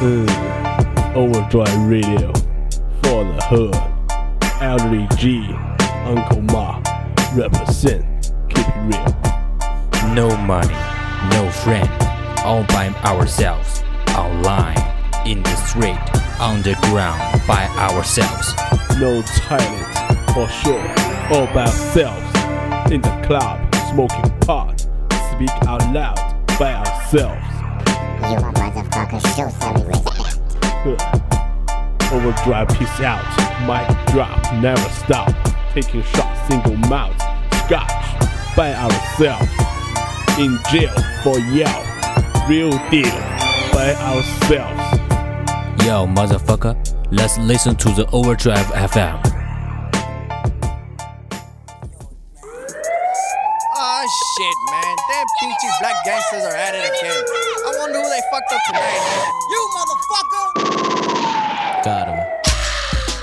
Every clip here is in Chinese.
Mm, Overdrive Radio for the hood. Elderly G, Uncle Ma, represent. Keep it real. No money, no friend, all by ourselves, online, in the street, underground, by ourselves. No talent for sure. All by ourselves. In the club, smoking pot. Speak out loud by ourselves. You a motherfucker, show some respect. Huh. Overdrive, peace out. Mic drop, never stop. Taking shots, single mouth. Scotch by ourselves. In jail for yell. Real deal by ourselves. Yo, motherfucker, let's listen to the Overdrive FM.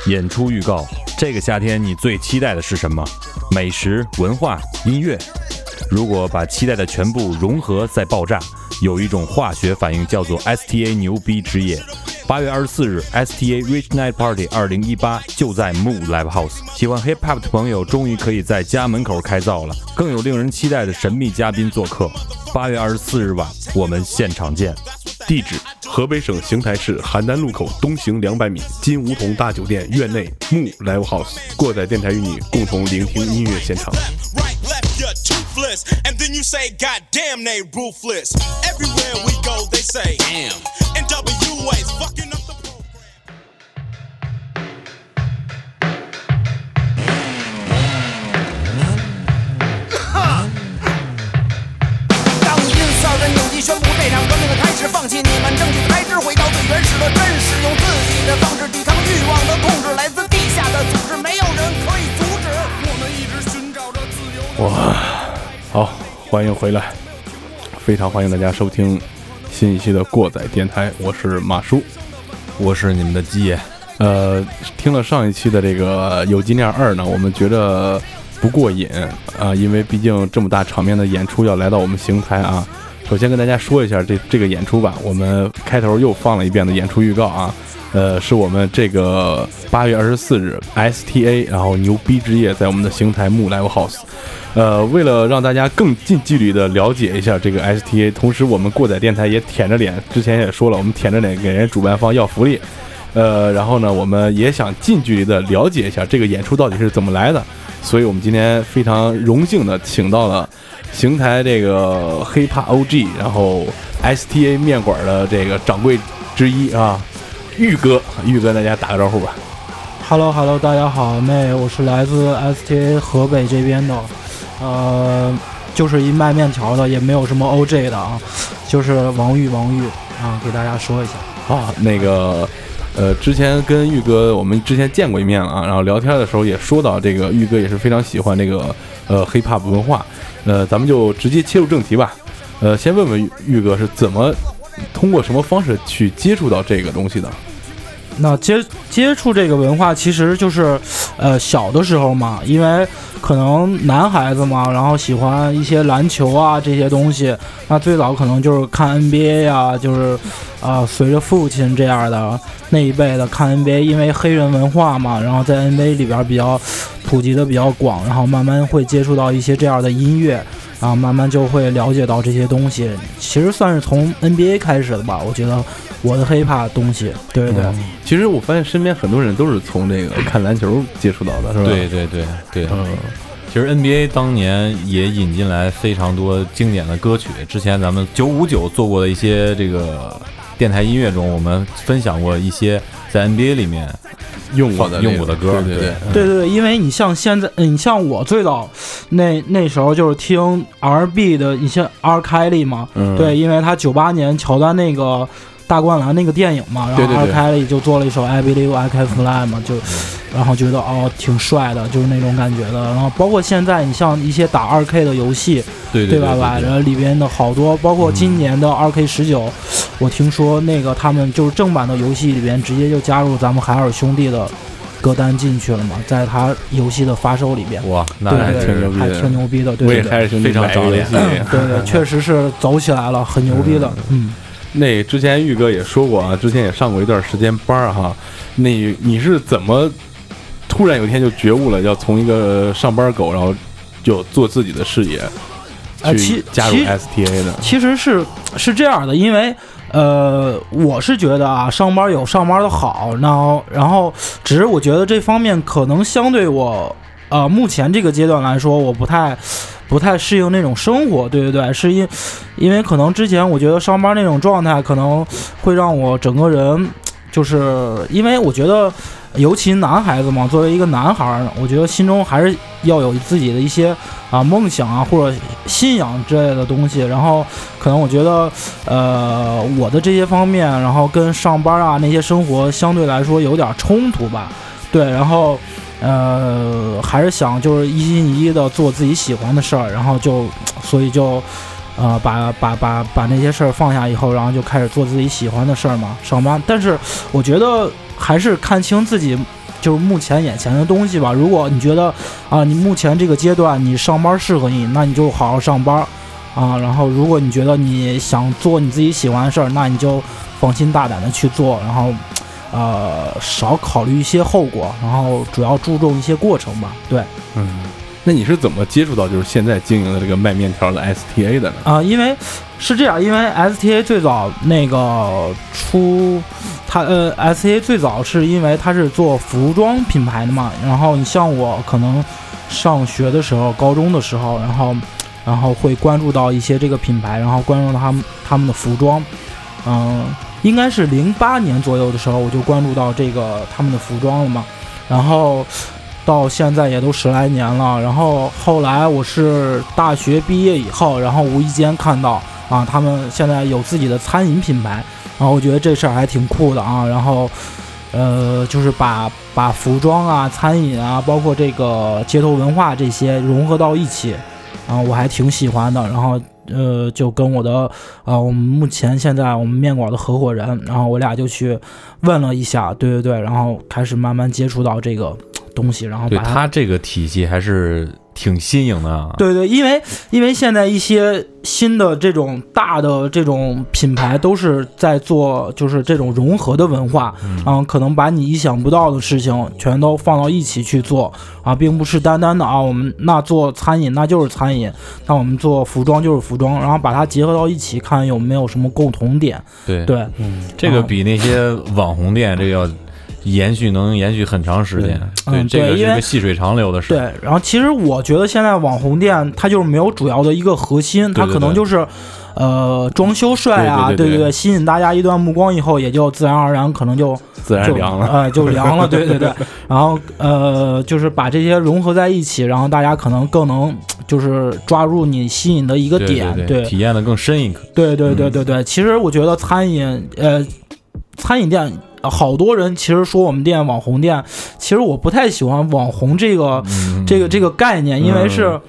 演出预告：这个夏天你最期待的是什么？美食、文化、音乐。如果把期待的全部融合再爆炸，有一种化学反应叫做 STA 牛逼之夜。八月二十四日，STA Rich Night Party 二零一八就在 Moo Live House。喜欢 Hip Hop 的朋友终于可以在家门口开造了，更有令人期待的神秘嘉宾做客。八月二十四日晚，我们现场见。地址：河北省邢台市邯郸路口东行两百米金梧桐大酒店院内木 Live House。过载电台与你共同聆听音乐现场。right, left, you're toothless. And then you say, God damn, they ruthless. Everywhere we go, they say, damn. NWA's fucking up the program. 当因四二人扭机宣布这场革命的开始，放弃你们争取开支，回到最原始的真实，用自己的方式抵抗欲望的控制，来自地下的组织，没有人可以阻止。我们一直寻找着自由。哇，好，欢迎回来，非常欢迎大家收听新一期的过载电台，我是马叔。我是你们的鸡爷。呃，听了上一期的这个《有机念二》呢，我们觉得不过瘾啊、因为毕竟这么大场面的演出要来到我们邢台啊。首先跟大家说一下这这个演出吧，我们开头又放了一遍的演出预告啊，呃，是我们这个八月二十四日 STA，然后牛逼之夜在我们的邢台木 Live House。呃，为了让大家更近距离的了解一下这个 STA，同时我们过载电台也舔着脸，之前也说了，我们舔着脸给人主办方要福利。呃，然后呢，我们也想近距离的了解一下这个演出到底是怎么来的，所以我们今天非常荣幸的请到了邢台这个黑怕 OG，然后 STA 面馆的这个掌柜之一啊，玉哥，玉哥，大家打个招呼吧。Hello Hello，大家好，那我是来自 STA 河北这边的，呃，就是一卖面条的，也没有什么 OJ 的啊，就是王玉王玉啊，给大家说一下。啊，那个，呃，之前跟玉哥我们之前见过一面了啊，然后聊天的时候也说到这个玉哥也是非常喜欢这个呃 hip hop 文化，呃，咱们就直接切入正题吧，呃，先问问玉玉哥是怎么通过什么方式去接触到这个东西的？那接接触这个文化，其实就是，呃，小的时候嘛，因为可能男孩子嘛，然后喜欢一些篮球啊这些东西，那最早可能就是看 NBA 呀、就是，啊、随着父亲这样的那一辈的看 NBA，因为黑人文化嘛，然后在 NBA 里边比较普及的比较广，然后慢慢会接触到一些这样的音乐，然后慢慢就会了解到这些东西，其实算是从 NBA 开始的吧，我觉得我的 hiphop 东西，对对对。其实我发现身边很多人都是从这个看篮球接触到的，是吧？对，对对对，嗯，其实 NBA 当年也引进来非常多经典的歌曲。之前咱们九五九做过的一些这个电台音乐中，我们分享过一些在 NBA 里面用过的用过的歌对对对。对。对对，因为你像现在，你像我最早那那时候就是听 R&B 的一些 R 开利嘛，嗯。对，因为他九八年乔丹那个大灌篮那个电影嘛，然后对。对 R 对开利就做了一首 I Believe I Can Fly 嘛，就然后觉得哦挺帅的，就是那种感觉的。然后包括现在你像一些打二 K 的游戏，对对吧？吧，然后里边的好多，包括今年的二 K 十九，我听说那个他们就是正版的游戏里边直接就加入咱们海尔兄弟的歌单进去了嘛，在他游戏的发售里边，哇，那还挺牛逼的。挺牛逼的，对对非常长脸对对，确实是走起来了，很牛逼的。嗯，那之前玉哥也说过啊，之前也上过一段时间班儿哈。那你是怎么突然有一天就觉悟了，要从一个上班狗，然后就做自己的事业，去加入 STA 的？其实是是这样的，因为呃，我是觉得啊，上班有上班的好，然后然后只是我觉得这方面可能相对我呃目前这个阶段来说，我不太不太适应那种生活，对对对，是因因为可能之前我觉得上班那种状态可能会让我整个人，就是因为我觉得。尤其男孩子嘛，作为一个男孩儿，我觉得心中还是要有自己的一些啊梦想啊或者信仰之类的东西。然后可能我觉得，呃，我的这些方面，然后跟上班啊那些生活相对来说有点冲突吧。对，然后呃，还是想就是一心一意的做自己喜欢的事儿，然后就所以就。呃，把把把把那些事儿放下以后，然后就开始做自己喜欢的事儿嘛，上班。但是我觉得还是看清自己就是目前眼前的东西吧。如果你觉得啊，你目前这个阶段你上班适合你，那你就好好上班啊。然后如果你觉得你想做你自己喜欢的事儿，那你就放心大胆的去做，然后呃少考虑一些后果，然后主要注重一些过程吧。对。嗯，那你是怎么接触到就是现在经营的这个卖面条的 STA 的呢？啊、因为是这样，因为 STA 最早那个出，它呃 STA 最早是因为它是做服装品牌的嘛，然后你像我可能上学的时候，高中的时候，然后然后会关注到一些这个品牌，然后关注到他们他们的服装，嗯、应该是零八年左右的时候，我就关注到这个他们的服装了嘛，然后。到现在也都十来年了，然后后来我是大学毕业以后，然后无意间看到啊，他们现在有自己的餐饮品牌，然后我觉得这事儿还挺酷的啊，然后呃，就是把把服装啊、餐饮啊，包括这个街头文化这些融合到一起，啊，我还挺喜欢的，然后。呃，就跟我的呃，我们目前现在我们面馆的合伙人，然后我俩就去问了一下，对对对，然后开始慢慢接触到这个东西，然后对他这个体系还是挺新颖的啊。对对，因为因为现在一些新的这种大的这种品牌都是在做，就是这种融合的文化，嗯，可能把你意想不到的事情全都放到一起去做啊，并不是单单的啊，我们那做餐饮那就是餐饮，那我们做服装就是服装，然后把它结合到一起，看有没有什么共同点。对对，这个比那些网红店这个要延续能延续很长时间。对，嗯这个是对因为个细水长流的事。对，然后其实我觉得现在网红店它就是没有主要的一个核心，它可能就是。呃，装修帅啊，对对对吸引大家一段目光以后，也就自然而然可能就就 自然凉了。呃，就凉了，对对对。然后呃，就是把这些融合在一起，然后大家可能更能就是抓住你吸引的一个对点，对对，体验的更深一刻。对对对对对，其实我觉得餐饮，呃，餐饮店，呃好多人其实说我们店网红店，其实我不太喜欢网红这个、嗯这个这个概念，因为是。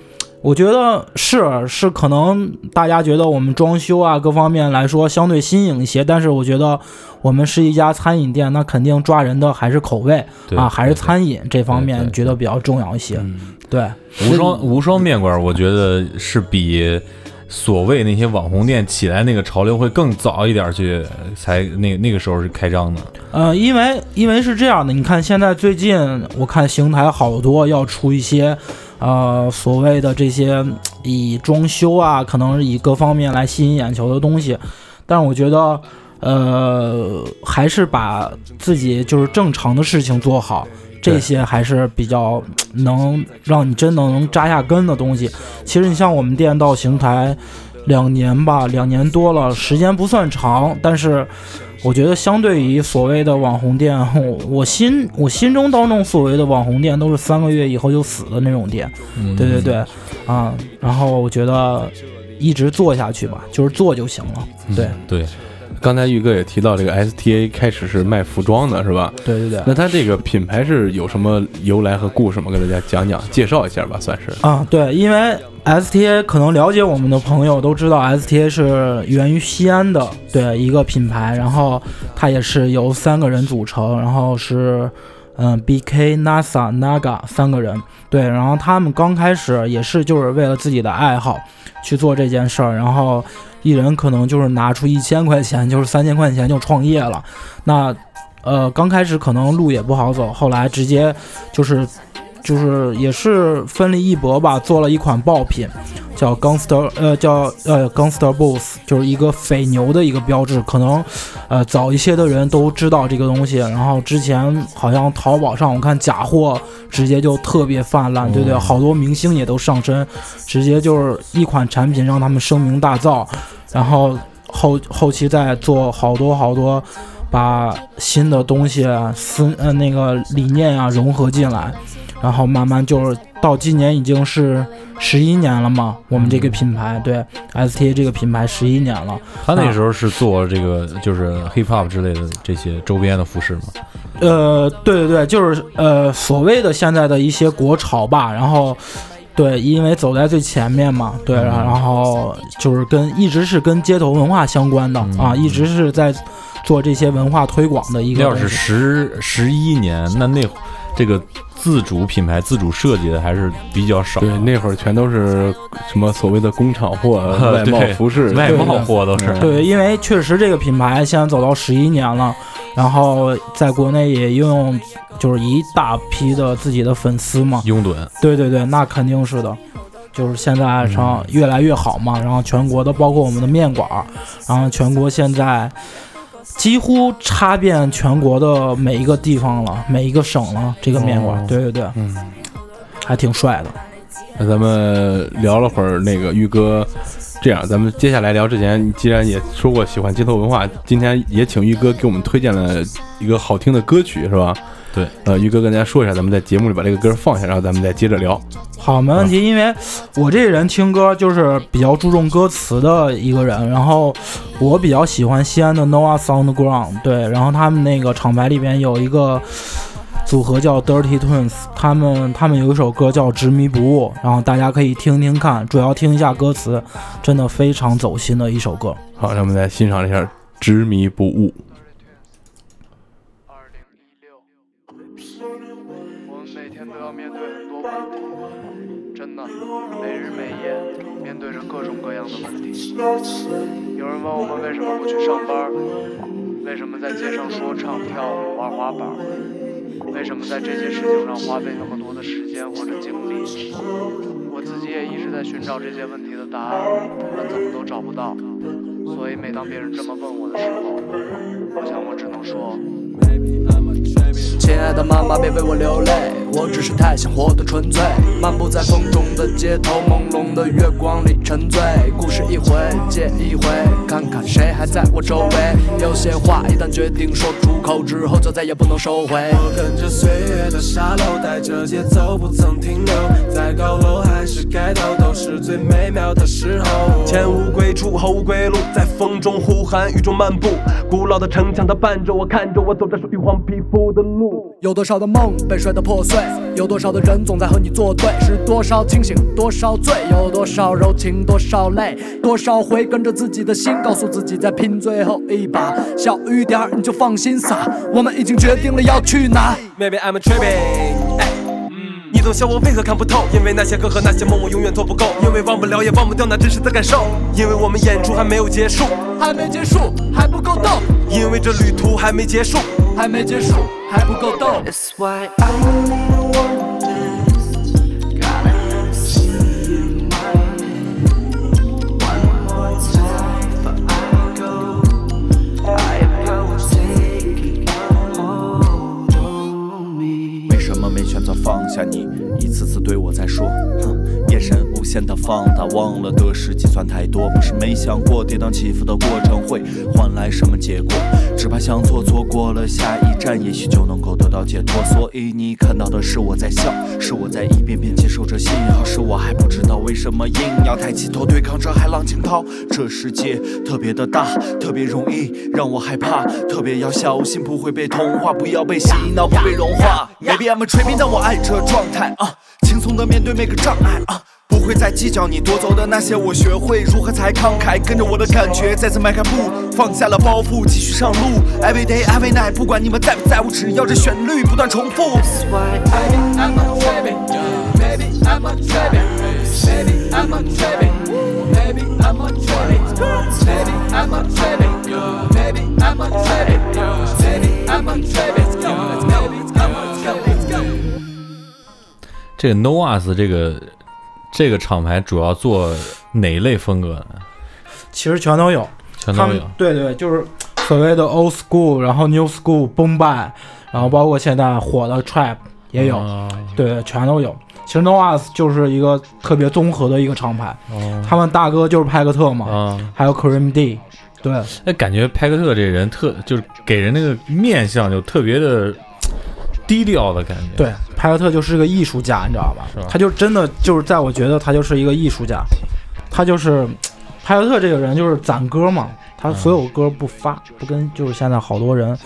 我觉得是是，可能大家觉得我们装修啊各方面来说相对新颖一些，但是我觉得我们是一家餐饮店，那肯定抓人的还是口味啊，还是餐饮这方面觉得比较重要一些。嗯，对，无双无双面馆，我觉得是比所谓那些网红店起来那个潮流会更早一点去，才那那个时候是开张的。呃，因为因为是这样的，你看现在最近我看邢台好多要出一些，呃，所谓的这些以装修啊，可能以各方面来吸引眼球的东西，但我觉得，呃，还是把自己就是正常的事情做好。这些还是比较嗯能让你真的能扎下根的东西。其实你像我们店到邢台两年吧，两年多了，时间不算长，但是我觉得相对于所谓的网红店，我我心我心中当中所谓的网红店都是三个月以后就死的那种店。嗯对对对，啊，然后我觉得一直做下去吧，就是做就行了。对对，刚才玉哥也提到这个 STA 开始是卖服装的，是吧？对对对。那它这个品牌是有什么由来和故事吗？给大家讲讲，介绍一下吧，算是。啊，对，因为 STA 可能了解我们的朋友都知道，STA 是源于西安的，对一个品牌，然后它也是由三个人组成，然后是嗯，B.K、NASA、Naga 三个人。对，然后他们刚开始也是就是为了自己的爱好去做这件事儿，然后一人可能就是拿出一千块钱，就是三千块钱就创业了。那呃，刚开始可能路也不好走，后来直接就是就是也是奋力一搏吧，做了一款爆品，叫 Gangster，呃，叫呃 Gangster Boost，就是一个匪牛的一个标志。可能呃早一些的人都知道这个东西，然后之前好像淘宝上我看假货直接就特别泛滥，对不对？好多明星也都上身，直接就是一款产品让他们声名大噪，然后后后期再做好多好多。把新的东西啊思呃那个理念啊融合进来，然后慢慢就是到今年已经是十一年了嘛，我们这个品牌对 STA 这个品牌十一年了。他那时候是做这个就是 hip hop 之类的这些周边的服饰吗？呃，对对对，就是呃所谓的现在的一些国潮吧，然后对，因为走在最前面嘛，对，然后就是跟一直是跟街头文化相关的啊，一直是在做这些文化推广的一个要是。十十一年，那那这个自主品牌、自主设计的还是比较少。对，那会儿全都是什么所谓的工厂货、外贸服饰、外贸货都是。对，因为确实这个品牌现在走到十一年了，然后在国内也拥有就是一大批的自己的粉丝嘛。拥趸，对对对，那肯定是的，就是现在上越来越好嘛。然后全国的，包括我们的面馆儿，然后全国现在几乎插遍全国的每一个地方了，每一个省了。这个面馆，哦对对对，嗯，还挺帅的。那咱们聊了会儿那个玉哥，这样咱们接下来聊之前，既然也说过喜欢街头文化，今天也请玉哥给我们推荐了一个好听的歌曲，是吧？对，呃，于哥跟大家说一下，咱们在节目里把这个歌放下，然后咱们再接着聊。好，没问题。因为我这人听歌就是比较注重歌词的一个人，然后我比较喜欢西安的 Noah Soundground，对，然后他们那个厂牌里边有一个组合叫 Dirty Twins，他们他们有一首歌叫《执迷不悟》，然后大家可以听听看，主要听一下歌词，真的非常走心的一首歌。好，让我们来欣赏一下《执迷不悟》。每日每夜面对着各种各样的问题。有人问我们为什么不去上班，为什么在街上说唱、跳舞、玩滑板，为什么在这些事情上花费那么多的时间或者精力？我自己也一直在寻找这些问题的答案，但怎么都找不到。所以每当别人这么问我的时候，我想我只能说。亲爱的妈妈，别为我流泪，我只是太想活得纯粹。漫步在风中的街头，朦胧的月光里沉醉。故事一回接一回，看看谁还在我周围。有些话一旦决定说出口之后，就再也不能收回。我跟着岁月的沙漏，带着节奏不曾停留，在高楼还是街头，都是最美妙的时候。前无归处，后无归路，在风中呼喊，雨中漫步。古老的城墙，它伴着我，看着我走着属于黄皮肤的路。有多少的梦被摔得破碎？有多少的人总在和你作对？是多少清醒，多少醉？有多少柔情，多少泪？多少回跟着自己的心，告诉自己再拼最后一把。小雨点儿你就放心洒，我们已经决定了要去哪。Maybe I'm tripping，你总笑我为何看不透？因为那些歌和那些梦我永远做不够，因为忘不了也忘不掉那真实的感受，因为我们演出还没有结束，还没结束，还不够逗，因为这旅途还没结束。还没结束，还不够逗。放下你？一次次对我在说，哼，眼神无限的放大，忘了得失计算太多，不是没想过跌宕起伏的过程会换来什么结果，只怕想错错过了下一站，也许就能够得到解脱。所以你看到的是我在笑，是我在一遍遍接受着信号，是我还不知道为什么硬要抬起头对抗着海浪惊涛。这世界特别的大，特别容易让我害怕，特别要小心不会被同化，不要被洗脑，不被融化。Maybe I'm a tripping，但我爱这状态啊，轻松的面对每个障碍啊。不会再计较你夺走的那些，我学会如何才慷慨，跟着我的感觉再次迈开步，放下了包袱，继续上路。Every day, every night，不管你们在不在乎，只要这旋律不断重复。这个 No Us 这个这个厂牌主要做哪一类风格呢？其实全都有，他们全都有。对对，就是所谓的 old school，然后 new school、boom bap，然后包括现在火的 trap 也有，啊对，全都有。其实 No Us 就是一个特别综合的一个厂牌，哦。他们大哥就是派克特嘛，啊，还有 Cream D，对，哎，感觉派克特这人特就是给人那个面相就特别的低调的感觉。对，派克特就是个艺术家，你知道吧？是吧？他就真的就是在我觉得他就是一个艺术家，他就是派克特这个人就是攒歌嘛，他所有歌不发，不跟就是现在好多人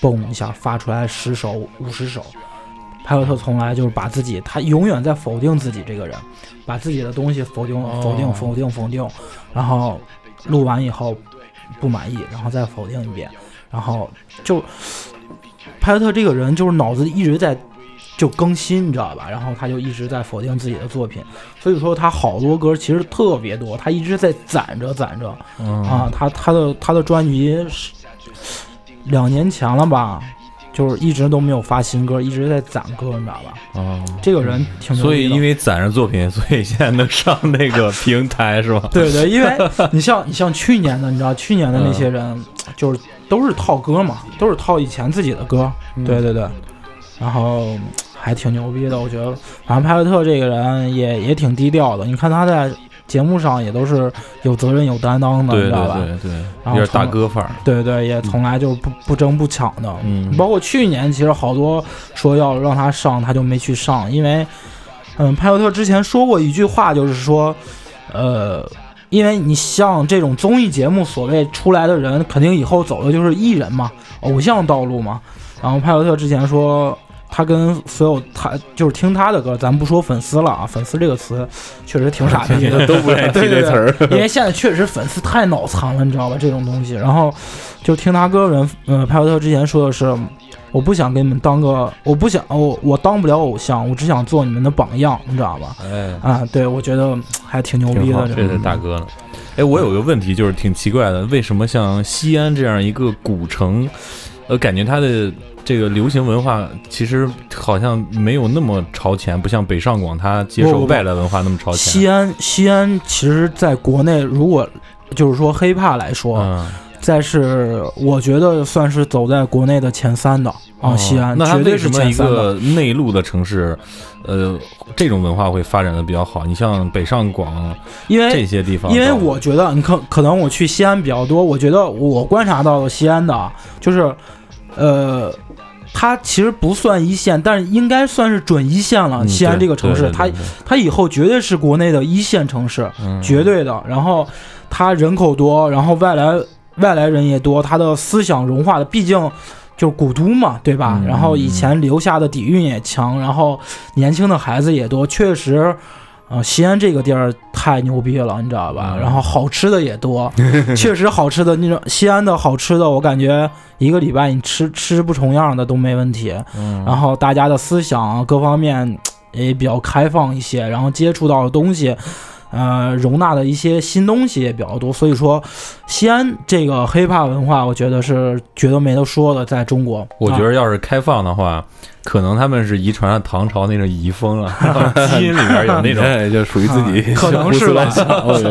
嘣一下发出来十首五十首，派克特从来就是把自己，他永远在否定自己这个人，把自己的东西否定否定否定否定，然后录完以后不满意，然后再否定一遍，然后就派克特这个人就是脑子一直在就更新，你知道吧？然后他就一直在否定自己的作品，所以说他好多歌其实特别多，他一直在攒着攒着嗯啊。他他的他的专辑是两年前了吧，就是一直都没有发新歌，一直在攒歌，你知道吧？啊，这个人挺牛所以因为攒着作品，所以现在能上那个平台是吧？对对，因为你像你像去年的，你知道去年的那些人，就是都是套歌嘛，都是套以前自己的歌，对对对，然后还挺牛逼的，我觉得。反正派克特这个人也也挺低调的，你看他在节目上也都是有责任有担当的，你对对知道吧？对对，然后有点大哥范儿。对对，也从来就不不争不抢的。嗯包括去年其实好多说要让他上，他就没去上，因为嗯，派克特之前说过一句话，就是说，呃，因为你像这种综艺节目所谓出来的人，肯定以后走的就是艺人嘛，偶像道路嘛。然后派克特之前说。他跟所有他就是听他的歌，咱不说粉丝了啊，粉丝这个词确实挺傻逼的，都 不对对这词儿。对 因为现在确实粉丝太脑残了，你知道吧？这种东西，然后就听他歌的人，呃，派克特之前说的是，我不想给你们当个，我不想，我我当不了偶像，我只想做你们的榜样，你知道吧？哎，啊，对，我觉得嗯还挺牛逼，的，这是大哥呢。哎，我有个问题，就是挺奇怪的，为什么像西安这样一个古城，呃，感觉它的这个流行文化其实好像没有那么超前，不像北上广它接受外来文化那么超前。西安，西安其实在国内，如果就是说黑怕来说，嗯，再是我觉得算是走在国内的前三的啊，哦西安那它绝对是为什么一。个内陆的城市，呃，这种文化会发展的比较好？你像北上广因为这些地方，因为我觉得，你可可能我去西安比较多，我觉得我观察到的西安的啊，就是，呃，它其实不算一线，但是应该算是准一线了。嗯西安这个城市，它它以后绝对是国内的一线城市，嗯绝对的。然后它人口多，然后外来外来人也多，他的思想融化的，毕竟。就是古都嘛，对吧？嗯然后以前留下的底蕴也强，然后年轻的孩子也多，确实，啊，西安这个地儿太牛逼了，你知道吧？嗯然后好吃的也多，确实好吃的那种西安的好吃的，我感觉一个礼拜你吃吃不重样的都没问题。嗯然后大家的思想啊各方面也比较开放一些，然后接触到的东西。呃，容纳的一些新东西也比较多，所以说，西安这个 hiphop 文化，我觉得是绝对没得说的，在中国。我觉啊得要是开放的话，可能他们是遗传了唐朝那种遗风了，基因里边有那种 哎，就属于自己啊可能是吧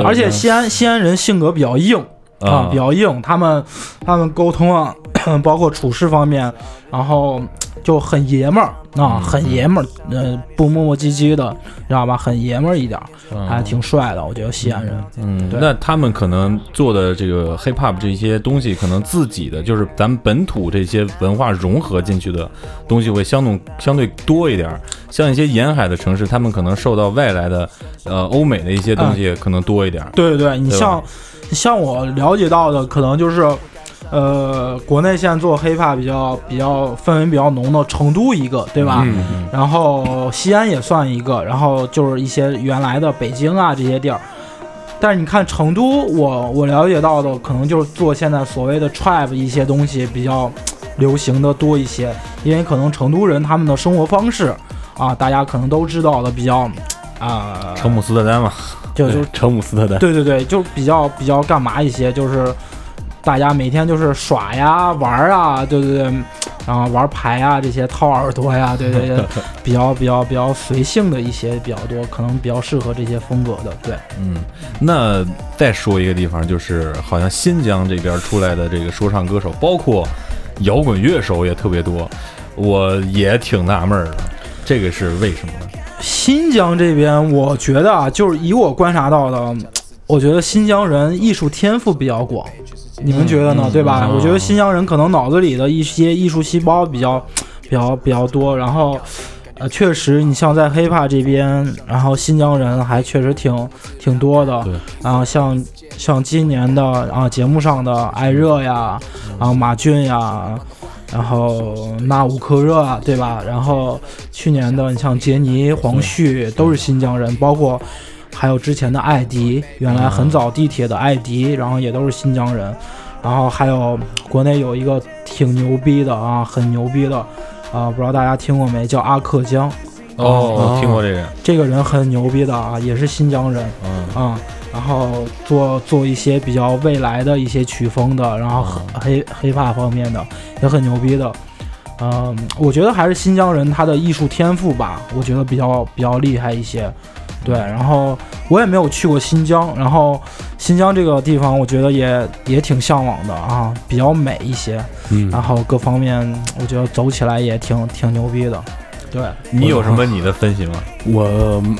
而且西安西安人性格比较硬啊啊，比较硬，他们他们沟通啊，包括处事方面，然后就很爷们儿啊，嗯很爷们儿，呃，不磨磨唧唧的，知道吧？很爷们儿一点儿，嗯还挺帅的，我觉得西安人。嗯，那他们可能做的这个 hip hop 这些东西，可能自己的就是咱们本土这些文化融合进去的东西会相对相对多一点儿。像一些沿海的城市，他们可能受到外来的呃欧美的一些东西可能多一点儿。对对对，你像像我了解到的，可能就是呃，国内现在做 hiphop 比较比较氛围比较浓的成都一个，对吧？嗯然后西安也算一个，然后就是一些原来的北京啊这些地儿。但是你看成都，我我了解到的可能就是做现在所谓的 trap 一些东西比较流行的多一些，因为可能成都人他们的生活方式啊，大家可能都知道的比较啊，成姆斯特丹嘛，就就对 成姆斯特丹，对对对，就比较比较干嘛一些，就是大家每天就是耍呀、玩儿啊，对对对，然后玩牌啊这些掏耳朵呀，对对对，比较比较比较随性的一些比较多，可能比较适合这些风格的，对。嗯，那再说一个地方，就是好像新疆这边出来的这个说唱歌手，包括摇滚乐手也特别多，我也挺纳闷的，这个是为什么呢？新疆这边，我觉得啊，就是以我观察到的，我觉得新疆人艺术天赋比较广，你们觉得呢？对吧？嗯我觉得新疆人可能脑子里的一些艺术细胞比较、比较、比较多，然后。呃，确实，你像在 hiphop 这边，然后新疆人还确实挺挺多的。对，然后像像今年的啊节目上的艾热呀，然后马俊呀，然后那吾克热啊，对吧？然后去年的你像杰尼、黄旭都是新疆人，包括还有之前的艾迪，原来很早地铁的艾迪，然后也都是新疆人。然后还有国内有一个挺牛逼的啊，很牛逼的啊，不知道大家听过没？叫阿克江，哦，我听过这个，这个人很牛逼的啊，也是新疆人。嗯啊、然后做做一些比较未来的一些曲风的，然后黑黑怕方面的也很牛逼的。嗯，我觉得还是新疆人他的艺术天赋吧，我觉得比较比较厉害一些。对，然后我也没有去过新疆，然后新疆这个地方我觉得也也挺向往的啊，比较美一些，嗯然后各方面我觉得走起来也挺挺牛逼的。对，你有什么你的分析吗？我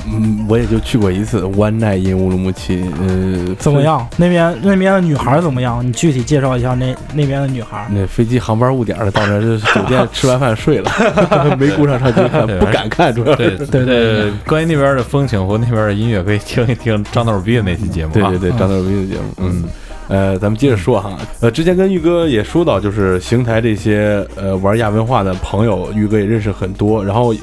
嗯我也就去过一次 One Night in 乌鲁木齐，呃，怎么？样？那边那边的女孩怎么样？你具体介绍一下那那边的女孩。那飞机航班误点了，到那儿就酒店吃完饭睡了，没顾上上去看，不敢看，主要对是。对对对关于那边的风情和那边的音乐，可以听一听张豆逼的那期节目啊。对对对，张逗逼的节目，嗯。呃，咱们接着说哈，呃，之前跟玉哥也说到，就是邢台这些呃玩亚文化的朋友，玉哥也认识很多，然后，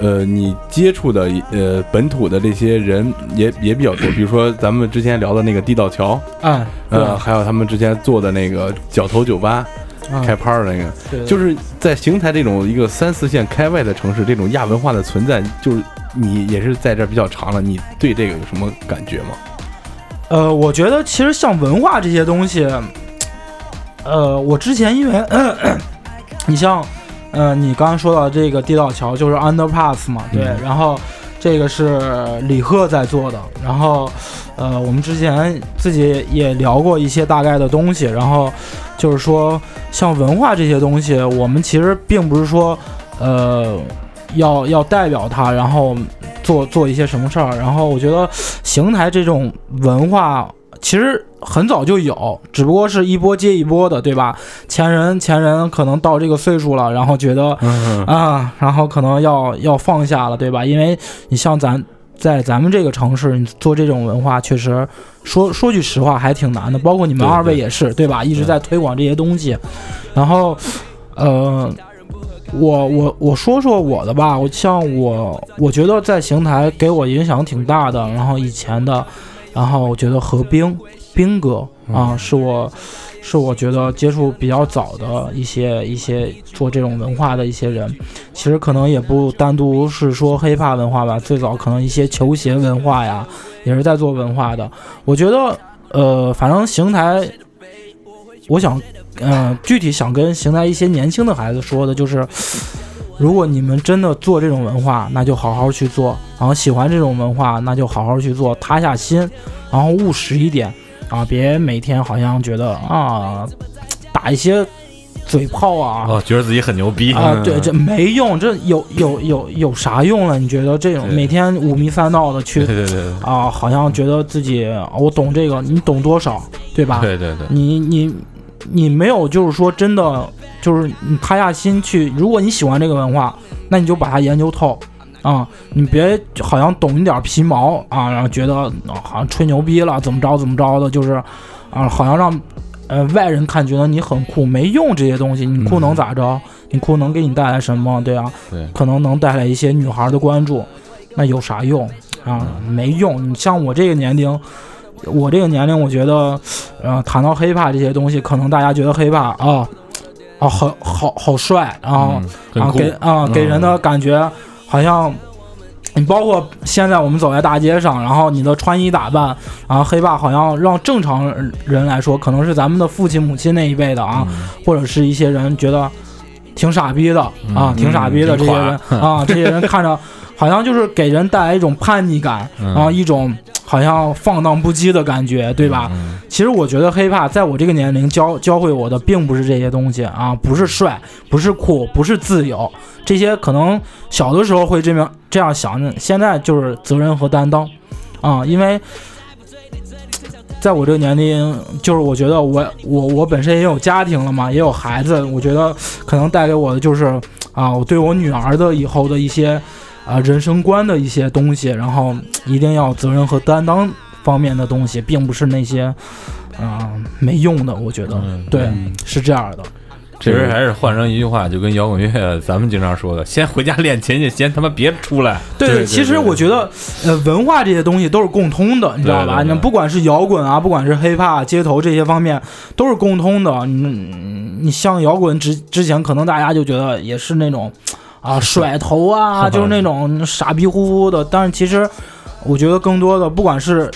呃，你接触的呃本土的这些人也 也比较多，比如说咱们之前聊的那个地道桥，哎，呃，还有他们之前做的那个角头酒吧，嗯开趴儿的那个，对。就是在邢台这种一个三四线开外的城市，这种亚文化的存在，就是你也是在这儿比较长了，你对这个有什么感觉吗？呃，我觉得其实像文化这些东西，呃，我之前因为，你像，呃，你刚刚说到这个地道桥就是 underpass 嘛，对，嗯然后这个是李贺在做的，然后，呃，我们之前自己也聊过一些大概的东西，然后就是说像文化这些东西，我们其实并不是说，呃。要要代表它，然后做做一些什么事儿。然后我觉得邢台这种文化其实很早就有，只不过是一波接一波的，对吧？前人前人可能到这个岁数了，然后觉得嗯啊，然后可能要要放下了，对吧？因为你像咱在咱们这个城市，你做这种文化，确实说说句实话还挺难的。包括你们二位也是，对吧？一直在推广这些东西，然后呃。我我我说说我的吧，我像我，我觉得在邢台给我影响挺大的。然后以前的，然后我觉得何冰冰哥啊，是我是我觉得接触比较早的一些一些做这种文化的一些人。其实可能也不单独是说黑怕文化吧，最早可能一些球鞋文化呀，也是在做文化的。我觉得呃，反正邢台，我想嗯，具体想跟邢台一些年轻的孩子说的就是，如果你们真的做这种文化，那就好好去做；然后喜欢这种文化，那就好好去做，塌下心，然后务实一点啊，别每天好像觉得啊，打一些嘴炮啊。哦，觉得自己很牛逼啊，对，这没用，这有有有有啥用了？你觉得这种每天五迷三道的去对对对啊，好像觉得自己啊我懂这个，你懂多少，对吧？对对对，你你你没有就是说真的就是你塌下心去，如果你喜欢这个文化，那你就把它研究透啊，你别好像懂一点皮毛啊，然后觉得、啊好像吹牛逼了，怎么着怎么着的，就是啊，好像让呃外人看觉得你很酷，没用这些东西，你酷能咋着？你酷能给你带来什么？对啊，对可能能带来一些女孩的关注，那有啥用啊？没用。你像我这个年龄，我这个年龄，我觉得，呃，谈到 hiphop 这些东西，可能大家觉得 hiphop 啊，啊，好好好帅，然后、啊给啊、给人的感觉好像。你包括现在我们走在大街上，然后你的穿衣打扮，然后黑霸好像让正常人来说，可能是咱们的父亲母亲那一辈的啊，或者是一些人觉得挺傻逼的啊，挺傻逼的这些人啊，这些人看着好像就是给人带来一种叛逆感，然后一种好像放荡不羁的感觉，对吧？其实我觉得 hiphop 在我这个年龄教教会我的并不是这些东西啊，不是帅，不是酷，不是自由，这些可能小的时候会这么这样想，现在就是责任和担当啊，因为。在我这个年龄，就是我觉得我我我本身也有家庭了嘛，也有孩子，我觉得可能带给我的就是啊，我对我女儿的以后的一些啊人生观的一些东西，然后一定要责任和担当方面的东西，并不是那些啊没用的，我觉得、对是这样的。其实还是换成一句话，就跟摇滚乐咱们经常说的，先回家练琴去，先他妈别出来。对其实我觉得，呃，文化这些东西都是共通的，你知道吧？对对对你不管是摇滚啊，不管是 hiphop、街头这些方面，都是共通的。你你像摇滚之之前，可能大家就觉得也是那种啊甩头啊，就是那种傻逼乎乎的。但是其实，我觉得更多的，不管是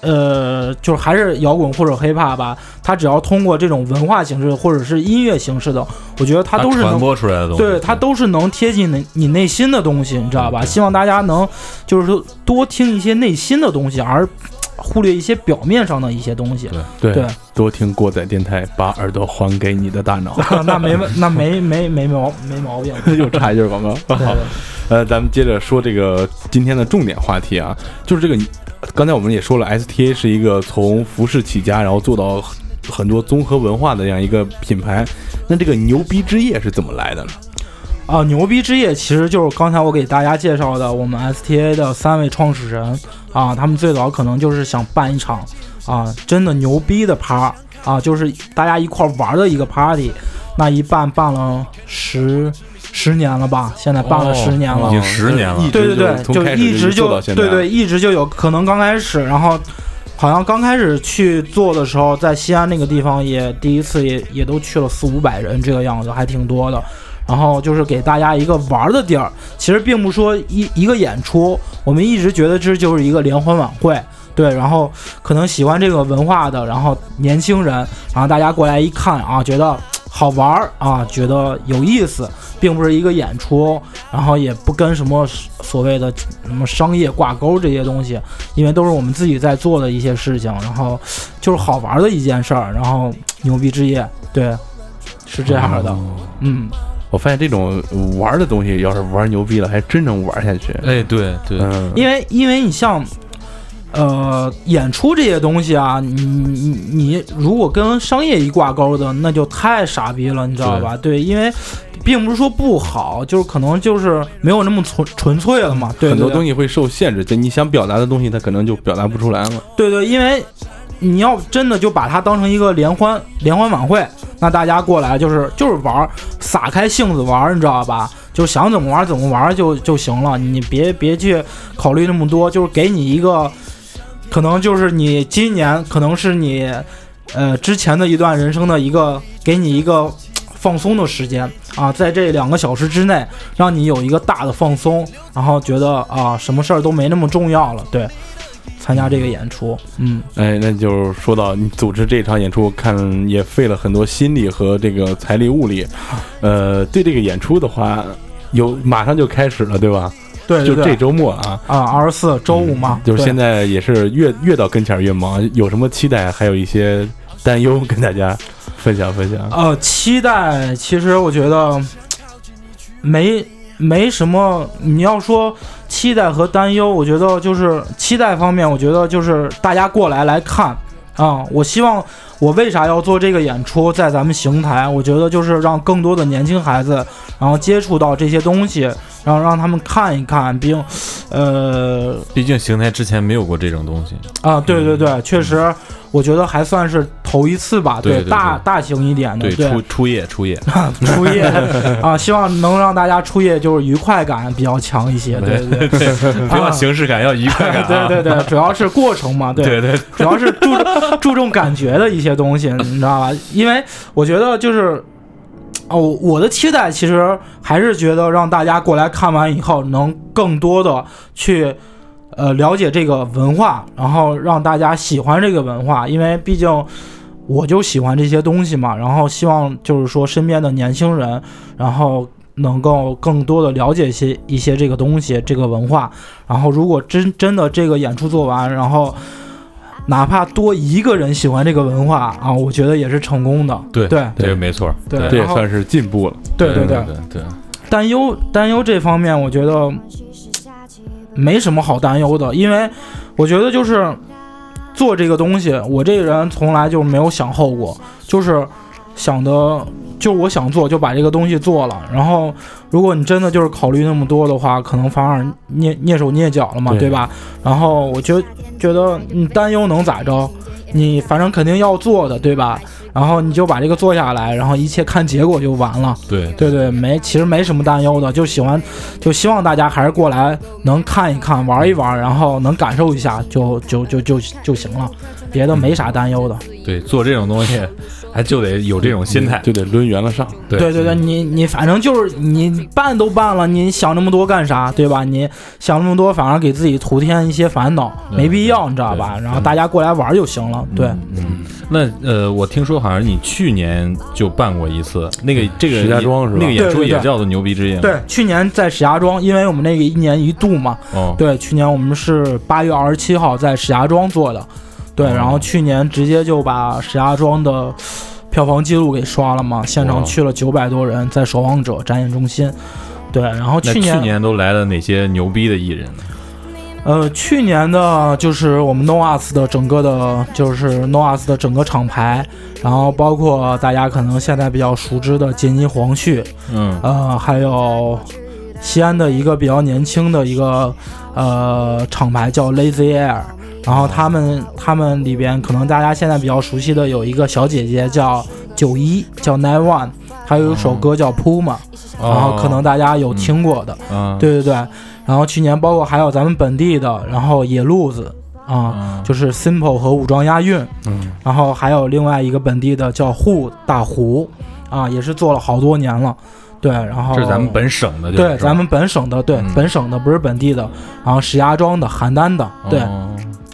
呃，就是还是摇滚或者 hiphop 吧，它只要通过这种文化形式或者是音乐形式的，我觉得它都是传能播出来的东西，对，它都是能贴近你你内心的东西，你知道吧？希望大家能就是说多听一些内心的东西，而忽略一些表面上的一些东西。对对多听过载电台，把耳朵还给你的大脑。那没问那没没没毛没毛病。又插一句广告。对好，呃，咱们接着说这个今天的重点话题啊，就是这个，刚才我们也说了，STA 是一个从服饰起家，然后做到很多综合文化的这样一个品牌。那这个牛逼之夜是怎么来的呢？啊，牛逼之夜其实就是刚才我给大家介绍的我们 STA 的三位创始人啊，他们最早可能就是想办一场啊真的牛逼的趴啊，就是大家一块儿玩的一个 party。那一办办了十十年了吧？现在办了哦十年了，已经十年了对对对，就一直做到现在。对对，一直就有可能刚开始，然后好像刚开始去做的时候，在西安那个地方也第一次也也都去了四五百人这个样子，还挺多的。然后就是给大家一个玩儿的地儿，其实并不说一一个演出，我们一直觉得这就是一个联欢晚会。对，然后可能喜欢这个文化的，然后年轻人，然后大家过来一看啊，觉得好玩儿啊，觉得有意思，并不是一个演出，然后也不跟什么所谓的什么商业挂钩这些东西，因为都是我们自己在做的一些事情，然后就是好玩的一件事儿，然后牛逼之夜，对，是这样的，嗯，我发现这种玩的东西，要是玩牛逼了，还真能玩下去。哎，对对，嗯，因为因为你像。呃，演出这些东西啊，你你你如果跟商业一挂钩的，那就太傻逼了，你知道吧？对，因为并不是说不好，就是可能就是没有那么纯纯粹了嘛。对，很多东西会受限制，就你想表达的东西，它可能就表达不出来了。对对，因为你要真的就把它当成一个联欢联欢晚会，那大家过来就是就是玩，撒开性子玩，你知道吧？就想怎么玩怎么玩就就行了，你别别去考虑那么多，就是给你一个，可能就是你今年可能是你呃之前的一段人生的一个，给你一个。放松的时间啊，在这两个小时之内，让你有一个大的放松，然后觉得啊，什么事儿都没那么重要了。对，参加这个演出，嗯，哎，那就是说到你组织这场演出，看也费了很多心力和这个财力物力。呃，对这个演出的话，有马上就开始了，对吧？对对对就这周末啊，啊，二十四周五嘛，对就是现在也是越越到跟前越忙，有什么期待，还有一些担忧，跟大家分享分享。呃，期待其实我觉得没没什么。你要说期待和担忧，我觉得就是期待方面，我觉得就是大家过来来看啊。我希望我为啥要做这个演出，在咱们邢台，我觉得就是让更多的年轻孩子，然后接触到这些东西，然后让他们看一看，并呃毕竟邢台之前没有过这种东西。啊，对对对，确实，我觉得还算是头一次吧，对对对大大型一点的，对，对。初初夜初夜，初夜 啊，希望能让大家初夜就是愉快感比较强一些，对对对，不要形式感，要愉快感啊。对对对，主要是过程嘛，对对对。主要是注重注重感觉的一些东西，你知道吧？因为我觉得就是。哦，我的期待其实还是觉得让大家过来看完以后，能更多的去呃了解这个文化，然后让大家喜欢这个文化，因为毕竟我就喜欢这些东西嘛。然后希望就是说身边的年轻人，然后能够更多的了解一些一些这个东西，这个文化。然后如果真真的这个演出做完，然后哪怕多一个人喜欢这个文化啊，我觉得也是成功的。对对这个没错，对这也算是进步了。对对对对对，担忧担忧这方面，我觉得没什么好担忧的，因为我觉得就是做这个东西，我这个人从来就没有想后果，就是想的就我想做就把这个东西做了。然后如果你真的就是考虑那么多的话，可能反而蹑蹑手蹑脚了嘛，对对吧？然后我就觉得你担忧能咋着？你反正肯定要做的，对吧？然后你就把这个做下来，然后一切看结果就完了。对对对，没，其实没什么担忧的，就喜欢，就希望大家还是过来能看一看、玩一玩，然后能感受一下，就就就就就行了，别的没啥担忧的。对，做这种东西还就得有这种心态，就得抡圆了上。对对对对，你你反正就是你办都办了，你想那么多干啥，对吧？你想那么多，反而给自己徒添一些烦恼，没必要，你知道吧？然后大家过来玩就行了。对，嗯，那呃，我听说好像你去年就办过一次，那个这个石家庄是吧那个演出也叫做牛逼之夜，对，去年在石家庄，因为我们那个一年一度嘛，哦，对，去年我们是八月二十七号在石家庄做的，对，哦然后去年直接就把石家庄的票房记录给刷了嘛，现场去了九百多人，在守望者展演中心，对，然后去年去年都来了哪些牛逼的艺人呢？呃，去年的就是我们 NOAS 的整个的，就是 NOAS 的整个厂牌，然后包括大家可能现在比较熟知的杰尼黄旭，嗯，呃，还有西安的一个比较年轻的一个呃厂牌叫 Lazy Air，然后他们他们里边可能大家现在比较熟悉的有一个小姐姐叫九一，叫 Nine One，还有一首歌叫 Puma，、然后可能大家有听过的，啊，对对对，然后去年包括还有咱们本地的，然后野路子啊，嗯。就是 Simple 和武装押韵，嗯，然后还有另外一个本地的叫沪大胡，啊，也是做了好多年了，对，然后这是咱们本省的，对咱们本省的，对、嗯。本省的不是本地的，然后石家庄的、邯郸的，对，哦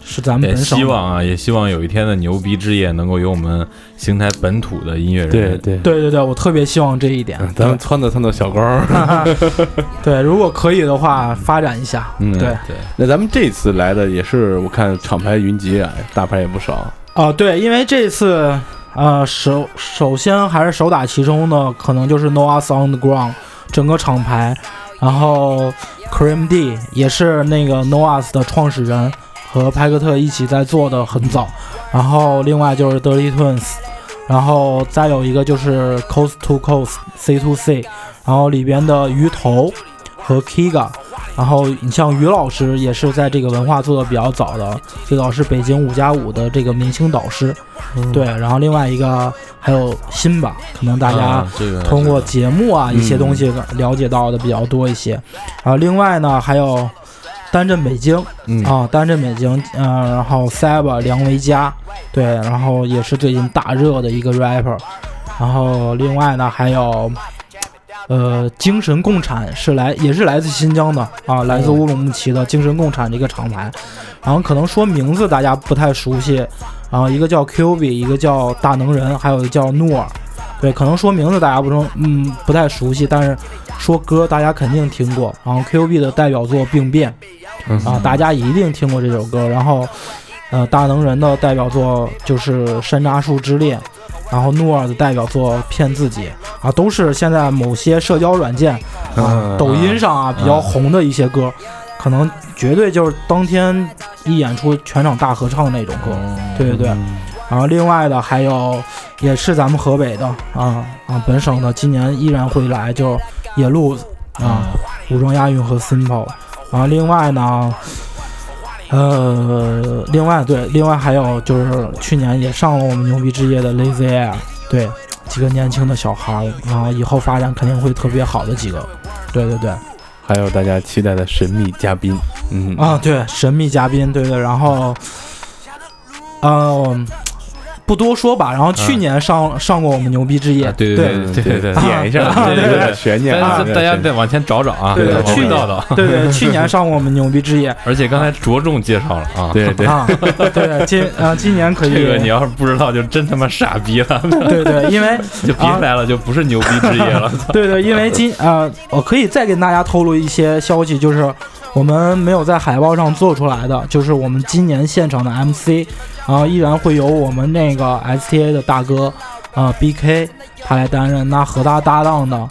是咱们也。希望啊，也希望有一天的牛逼之夜能够有我们邢台本土的音乐人。对对，对对对，我特别希望这一点。嗯咱们撺掇撺掇小高儿。对，如果可以的话，发展一下。嗯对，对，那咱们这次来的也是，我看厂牌云集啊，大牌也不少。啊，对，因为这次，呃，首首先还是首打其冲的，可能就是 Noah on the Ground 整个厂牌，然后 Cream D 也是那个 Noahs 的创始人，和派克特一起在做的很早，然后另外就是 Dirty Twins，然后再有一个就是 Coast to Coast C to C，然后里边的鱼头和 Kiga。然后你像于老师也是在这个文化做的比较早的，最早是北京五加五的这个明星导师，对。然后另外一个还有辛吧，可能大家通过节目啊一些东西嗯了解到的比较多一些。然后另外呢还有单镇北京嗯啊，单镇北京，嗯、然后 Saba 梁维嘉，对，然后也是最近大热的一个 rapper。然后另外呢还有。呃，精神共产是来也是来自新疆的啊，来自乌鲁木齐的精神共产这个厂牌，然后可能说名字大家不太熟悉，然后一个叫 Q B，一个叫大能人，还有一个叫诺尔，对，可能说名字大家不中嗯不太熟悉，但是说歌大家肯定听过，然后 Q B 的代表作《病变》嗯啊，大家一定听过这首歌，然后呃大能人的代表作就是《山楂树之恋》。然后诺尔的代表作《骗自己》啊，都是现在某些社交软件啊、嗯抖音上啊比较红的一些歌，可能绝对就是当天一演出全场大合唱那种歌。对对对。然后另外的还有也是咱们河北的啊啊本省的，今年依然会来，就野路子啊，武装押韵和 Simple。然后另外呢，呃，另外对，另外还有就是去年也上了我们牛逼之夜的 Lazy Air，对，几个年轻的小孩儿，然后以后发展肯定会特别好的几个，对对对，还有大家期待的神秘嘉宾，嗯。啊，对，神秘嘉宾，对对，然后，呃，不多说吧。然后去年上、上过我们牛逼之夜，啊对对对对对，点一下，啊对对悬念啊大家，再往前找找啊，对对，去的。对对，去年上过我们牛逼之夜。而且刚才着重介绍了啊，对对，啊，对今啊今年可以，这个你要是不知道，就真他妈傻逼了，对对，因为就别来了，就不是牛逼之夜了。对对，因为今啊，我可以再跟大家透露一些消息，就是我们没有在海报上做出来的，就是我们今年现场的 MC，然后依然会由我们那个 STA 的大哥，呃 BK 他来担任。那和他搭档的，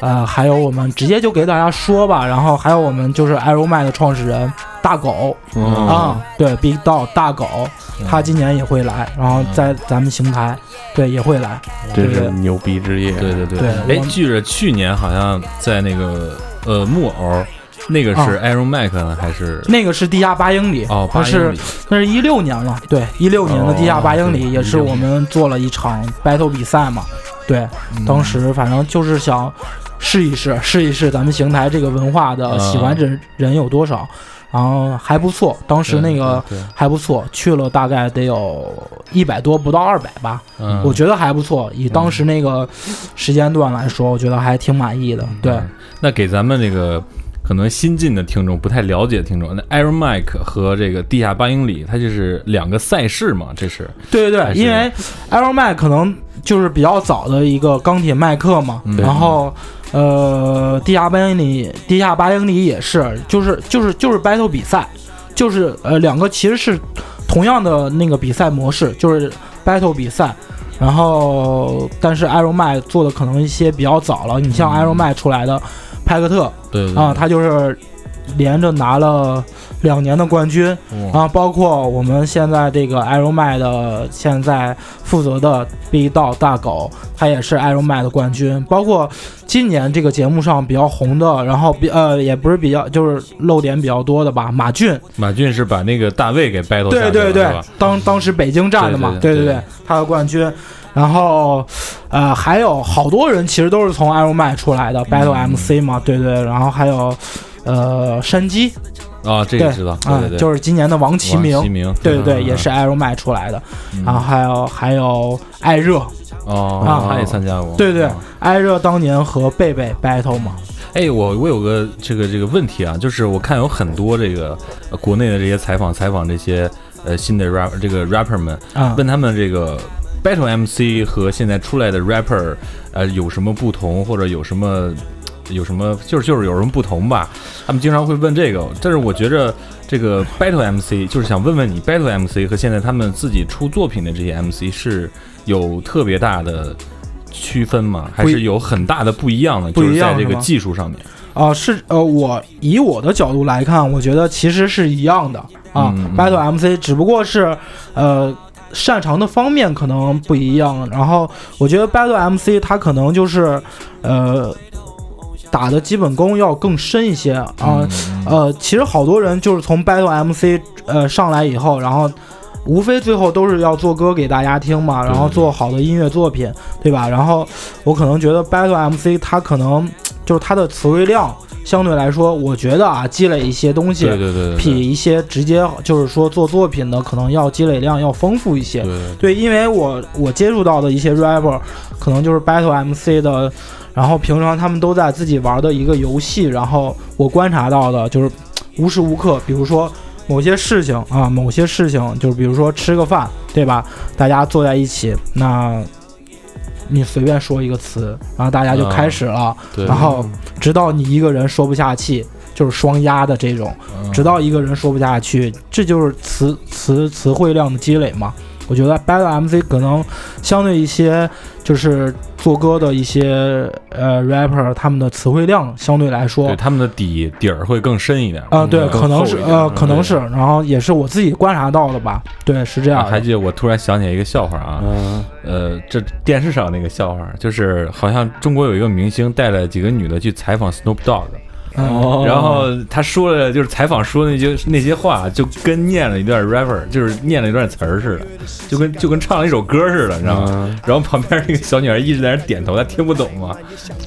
呃，还有我们直接就给大家说吧，然后还有我们就是 Aero m 的创始人大狗嗯啊，对 Big Dog 大狗，他今年也会来，然后在咱们邢台，对也会来。这是牛逼之夜，对对对对哎记，着去年好像在那个呃木偶，那个是 Iron Mac 呢，还是？那个是地下八英里，哦八英那是里那是一六年了，对，一六年的地下八英里也是我们做了一场 battle 比赛嘛，对，当时反正就是想试一试，试一试咱们邢台这个文化的啊喜欢人人有多少，然后还不错，当时那个还不错，去了大概得有一百多，不到二百吧，嗯我觉得还不错，以当时那个时间段来说，我觉得还挺满意的，对。嗯。那给咱们这个可能新进的听众不太了解的听众，那 Iron Mike 和这个地下八英里，它就是两个赛事嘛，这是。对对对，因为 Arrow Mike 可能就是比较早的一个钢铁麦克嘛，嗯。然后呃，地下八英里，地下八英里也是，就是就是就是 battle 比赛，就是呃两个其实是同样的那个比赛模式，就是 battle 比赛。然后，但是 Aero 麦做的可能一些比较早了，你像 Aero 麦出来的派克特对啊，他就是连着拿了两年的冠军，哇啊，包括我们现在这个 Aero 麦的现在负责的 Big Dog 大狗，他也是 Aero 麦的冠军。包括今年这个节目上比较红的，然后比呃也不是比较就是露点比较多的吧，马俊，马俊是把那个大卫给下去对对对当当时北京站的嘛，对对对，他的冠军。然后，呃，还有好多人其实都是从 Aero 麦出来的 Battle 嗯 MC 嘛，对对。然后还有，呃，山鸡，啊，这个知道，啊对对对，就是今年的王齐明，齐明对对对，嗯也是 Aero 麦出来的。嗯。然后还有还有艾热，哦，啊他也参加过，对对哦，艾热当年和贝贝 battle 嘛，哎，我我有个这个这个问题啊，就是我看有很多这个、呃国内的这些采访采访这些呃新的 rap 这个 rapper 们，啊。问他们这个 battle MC 和现在出来的 rapper 呃有什么不同，或者有什么有什么就是就是有什么不同吧？他们经常会问这个，但是我觉着这个 battle MC 就是想问问你 battle MC 和现在他们自己出作品的这些 MC 是有特别大的区分吗？还是有很大的不一样的？不就是在这个技术上面。啊、是呃，我以我的角度来看，我觉得其实是一样的啊、嗯嗯 b a t t l e MC 只不过是呃擅长的方面可能不一样，然后我觉得 Battle MC 他可能就是呃打的基本功要更深一些啊、嗯呃，其实好多人就是从 Battle MC 呃上来以后，然后。无非最后都是要做歌给大家听嘛，然后做好的音乐作品，对吧？然后我可能觉得 Battle MC 它可能就是它的词汇量相对来说，我觉得啊，积累一些东西，对对对对，比一些直接就是说做作品的可能要积累量要丰富一些。对对对，因为我我接触到的一些 rapper，可能就是 Battle MC 的，然后平常他们都在自己玩的一个游戏，然后我观察到的就是无时无刻，比如说某些事情啊，某些事情，就是比如说吃个饭，对吧？大家坐在一起，那你随便说一个词，然后大家就开始了，对，然后直到你一个人说不下去，就是双压的这种，嗯直到一个人说不下去，这就是词词词汇量的积累嘛。我觉得 Battle MC 可能相对一些就是做歌的一些呃 rapper，他们的词汇量相对来说对他们的底底儿会更深一点啊、对，可能是呃，可能是，然后也是我自己观察到的吧，对，是这样的。啊还记得我突然想起来一个笑话啊，嗯，呃，这电视上那个笑话，就是好像中国有一个明星带了几个女的去采访 Snoop Dogg，哦然后他说了，就是采访说的那些那些话，就跟念了一段 rapper，就是念了一段词儿似的，就跟就跟唱了一首歌似的，你知道吗？嗯然后旁边那个小女孩一直在那点头，她听不懂嘛，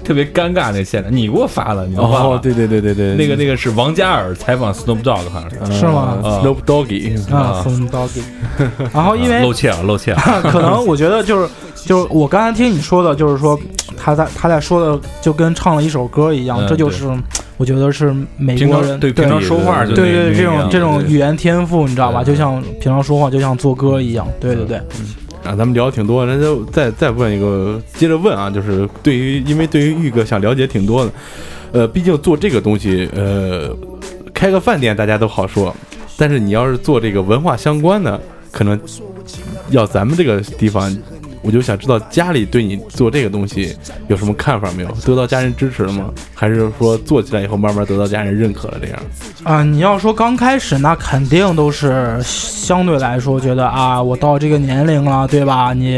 特别尴尬那现场。你给我发的，你忘了？哦，对对对对对，那个那个是王嘉尔采访 Snoop Dogg 好像是。是吗？啊 Snoop Doggy 啊，，Snow Doggy，。然后因为露怯了，露怯了。可能我觉得就是就是我刚才听你说的，就是说他在他在说的就跟唱了一首歌一样，嗯这就是我觉得是美国人对平常说话就对对这种这种语言天赋，你知道吧？就像平常说话，就像做歌一样。对对对，啊，咱们聊挺多，那就再再问一个，接着问啊，就是对于，因为对于玉哥想了解挺多的，呃，毕竟做这个东西，呃，开个饭店大家都好说，但是你要是做这个文化相关的，可能要咱们这个地方，我就想知道家里对你做这个东西有什么看法没有？得到家人支持了吗？还是说做起来以后慢慢得到家人认可了这样？啊，你要说刚开始，那肯定都是相对来说觉得啊，我到这个年龄了，对吧？你，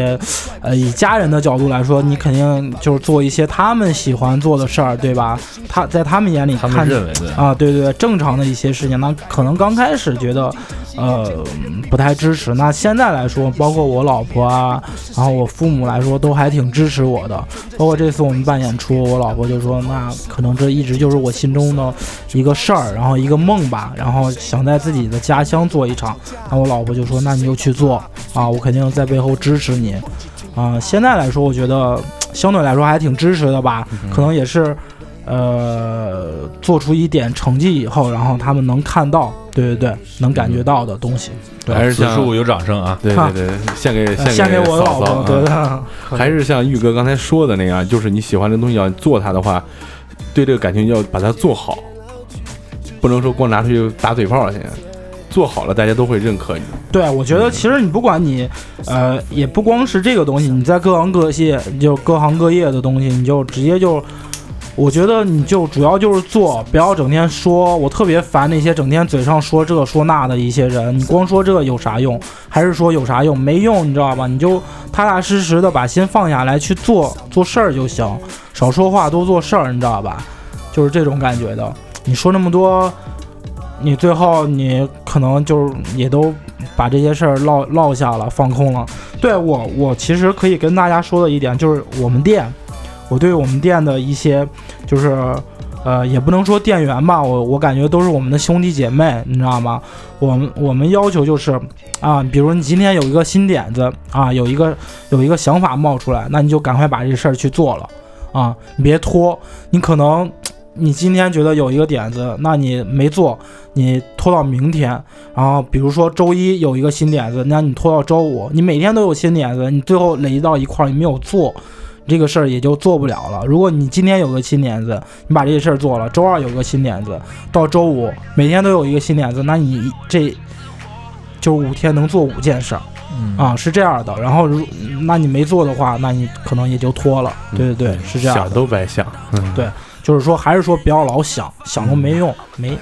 呃，以家人的角度来说，你肯定就是做一些他们喜欢做的事儿，对吧？他在他们眼里他们认为的啊，对对对，正常的一些事情，那可能刚开始觉得，呃，不太支持。那现在来说，包括我老婆啊，然后我父母来说，都还挺支持我的。包括这次我们办演出，我老婆就说，那可能这一直就是我心中的一个事儿，然后一个梦吧，然后想在自己的家乡做一场。那我老婆就说，那你就去做啊，我肯定在背后支持你。啊、现在来说，我觉得相对来说还挺支持的吧，可能也是。呃，做出一点成绩以后，然后他们能看到，对对对，能感觉到的东西，对还是像处有掌声啊！对对对，献给呃献给我的老婆，嫂嫂啊对的，还是像玉哥刚才说的那样，就是你喜欢的东西要做它的话，对这个感情要把它做好，不能说光拿出去打嘴炮去，做好了大家都会认可你。对，我觉得其实你不管你，呃，也不光是这个东西，你在各行各业，就各行各业的东西，你就直接就。我觉得你就主要就是做，不要整天说。我特别烦那些整天嘴上说这说那的一些人。你光说这有啥用？还是说有啥用？没用，你知道吧？你就踏踏实实的把心放下来去做做事儿就行，少说话多做事儿，你知道吧？就是这种感觉的。你说那么多，你最后你可能就是也都把这些事儿落落下了，放空了。对我，我其实可以跟大家说的一点就是，我们店，我对我们店的一些就是。呃，也不能说店员吧，我我感觉都是我们的兄弟姐妹，你知道吗？我们我们要求就是啊，比如你今天有一个新点子啊，有一个有一个想法冒出来，那你就赶快把这事儿去做了啊，你别拖。你可能你今天觉得有一个点子，那你没做，你拖到明天。然后比如说周一有一个新点子，那你拖到周五。你每天都有新点子，你最后累积到一块儿，你没有做。这个事儿也就做不了了。如果你今天有个新点子，你把这些事儿做了，周二有个新点子，到周五每天都有一个新点子，那你这就五天能做五件事儿，啊，是这样的。然后如那你没做的话，那你可能也就拖了。对对对，是这样想。都白想。嗯对，就是说还是说不要老想，想都没用，没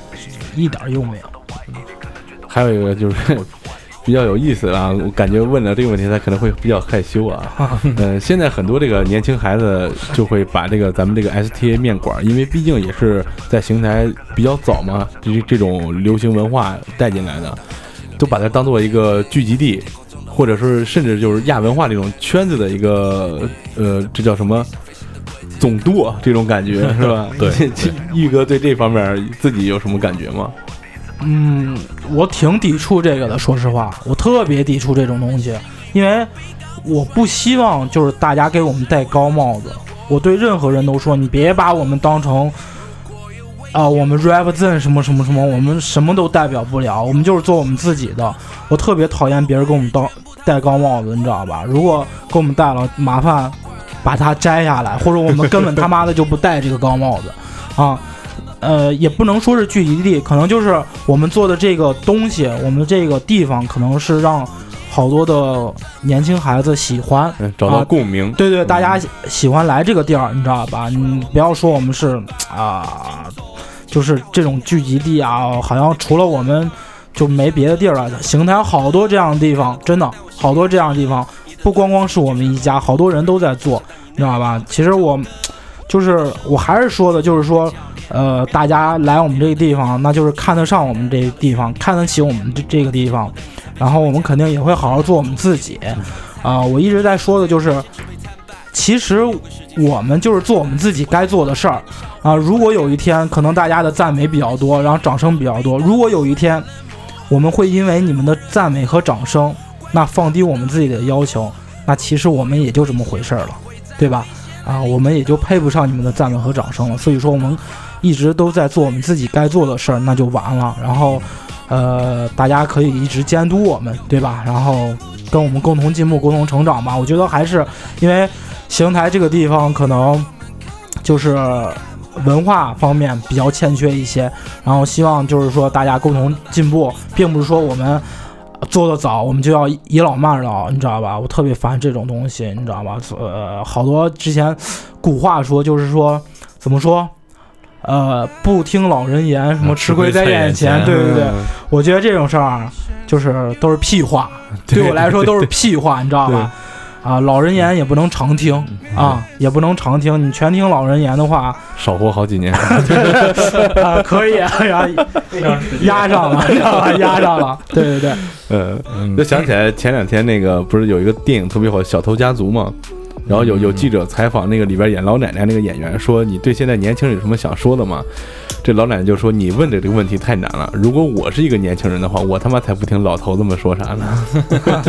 一点儿用没有。还有一个就是比较有意思啊，我感觉问了这个问题，他可能会比较害羞啊。呃，现在很多这个年轻孩子就会把这个咱们这个 STA 面馆，因为毕竟也是在邢台比较早嘛，这这种流行文化带进来的，都把它当做一个聚集地，或者是甚至就是亚文化这种圈子的一个呃，这叫什么？总督啊这种感觉是吧？对 玉哥对这方面自己有什么感觉吗？嗯，我挺抵触这个的，说实话，我特别抵触这种东西，因为我不希望就是大家给我们戴高帽子。我对任何人都说，你别把我们当成啊、我们 represent 什么什么什么，我们什么都代表不了，我们就是做我们自己的。我特别讨厌别人给我们当戴高帽子，你知道吧？如果给我们戴了，麻烦把它摘下来，或者我们根本他妈的就不戴这个高帽子啊。呃，也不能说是聚集地，可能就是我们做的这个东西，我们这个地方可能是让好多的年轻孩子喜欢，嗯，找到啊共鸣。对对，大家喜喜欢来这个地儿，你知道吧？你不要说我们是啊、就是这种聚集地啊，好像除了我们就没别的地儿了。邢台好多这样的地方，真的好多这样的地方，不光光是我们一家，好多人都在做，你知道吧？其实我就是我还是说的，就是说呃，大家来我们这个地方，那就是看得上我们这个地方，看得起我们这这个地方，然后我们肯定也会好好做我们自己。啊、我一直在说的就是，其实我们就是做我们自己该做的事儿啊。如果有一天可能大家的赞美比较多，然后掌声比较多，如果有一天我们会因为你们的赞美和掌声，那放低我们自己的要求，那其实我们也就这么回事儿了，对吧？啊，我们也就配不上你们的赞美和掌声了。所以说，我们一直都在做我们自己该做的事儿，那就完了。然后，呃，大家可以一直监督我们，对吧？然后跟我们共同进步、共同成长吧。我觉得还是因为邢台这个地方可能就是文化方面比较欠缺一些，然后希望就是说大家共同进步，并不是说我们。做的早，我们就要倚老卖老，你知道吧？我特别烦这种东西，你知道吧？呃，好多之前古话说，就是说怎么说？呃，不听老人言，什么吃亏在眼前。对对对，我觉得这种事儿啊就是都是屁话，对我来说都是屁话，你知道吧？啊，老人言也不能常听啊，也不能常听。你全听老人言的话，少活好几年。啊，可以，然后 压上了，知道吧？压上了。对对对，呃，就想起来前两天那个不是有一个电影特别火《小偷家族》吗？然后有有记者采访那个里边演老奶奶那个演员，说你对现在年轻人有什么想说的吗？这老奶奶就说你问的这个问题太难了。如果我是一个年轻人的话，我他妈才不听老头子们说啥呢。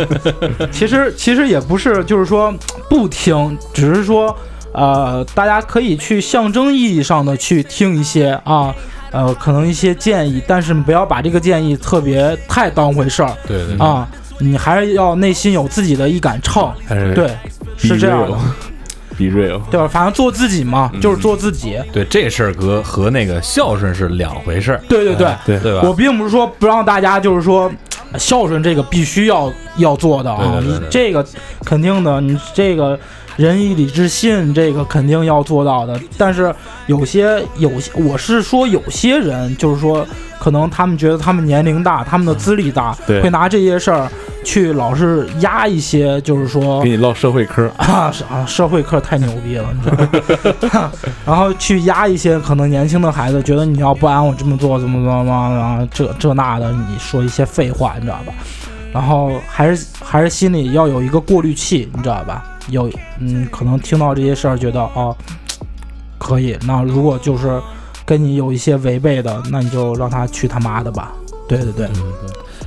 其实其实也不是，就是说不听，只是说呃，大家可以去象征意义上的去听一些啊。呃，可能一些建议，但是不要把这个建议特别太当回事儿。对对啊，你还是要内心有自己的一杆秤。对，是这样的，be real。对吧？反正做自己嘛，就是做自己。对这事儿和和那个孝顺是两回事儿，对对对对对吧？我并不是说不让大家，就是说孝顺这个必须要要做的啊，你这个肯定的，你这个仁义礼智信这个肯定要做到的。但是有些有些，我是说有些人，就是说可能他们觉得他们年龄大，他们的资历大，对会拿这些事儿去老是压一些，就是说给你唠社会科，啊社会课太牛逼了，你知道吗？然后去压一些可能年轻的孩子，觉得你要不按我这么做，怎么怎么怎么，然后这这那的，你说一些废话，你知道吧？然后还是还是心里要有一个过滤器，你知道吧？有嗯，可能听到这些事儿，觉得哦，可以。那如果就是跟你有一些违背的，那你就让他去他妈的吧。对对对，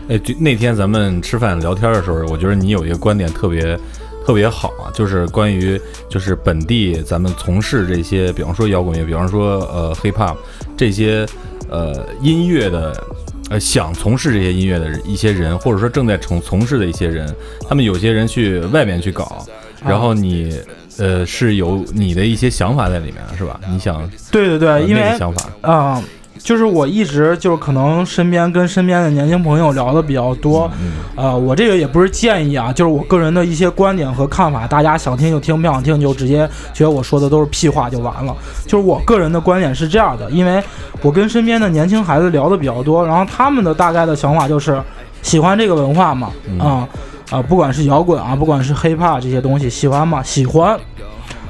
哎，就那天咱们吃饭聊天的时候，我觉得你有一个观点特别特别好啊，就是关于就是本地咱们从事这些，比方说摇滚乐，比方说呃 hip hop 这些呃音乐的。呃，想从事这些音乐的一些人，或者说正在从从事的一些人，他们有些人去外面去搞，然后你呃是有你的一些想法在里面，是吧？你想对对对，呃因为那个想法，啊、就是我一直就是可能身边跟身边的年轻朋友聊的比较多，呃，我这个也不是建议啊，就是我个人的一些观点和看法，大家想听就听，不想听就直接觉得我说的都是屁话就完了。就是我个人的观点是这样的，因为我跟身边的年轻孩子聊的比较多，然后他们的大概的想法就是喜欢这个文化嘛，啊、啊、不管是摇滚啊，不管是 hiphop 这些东西，喜欢吗？喜欢。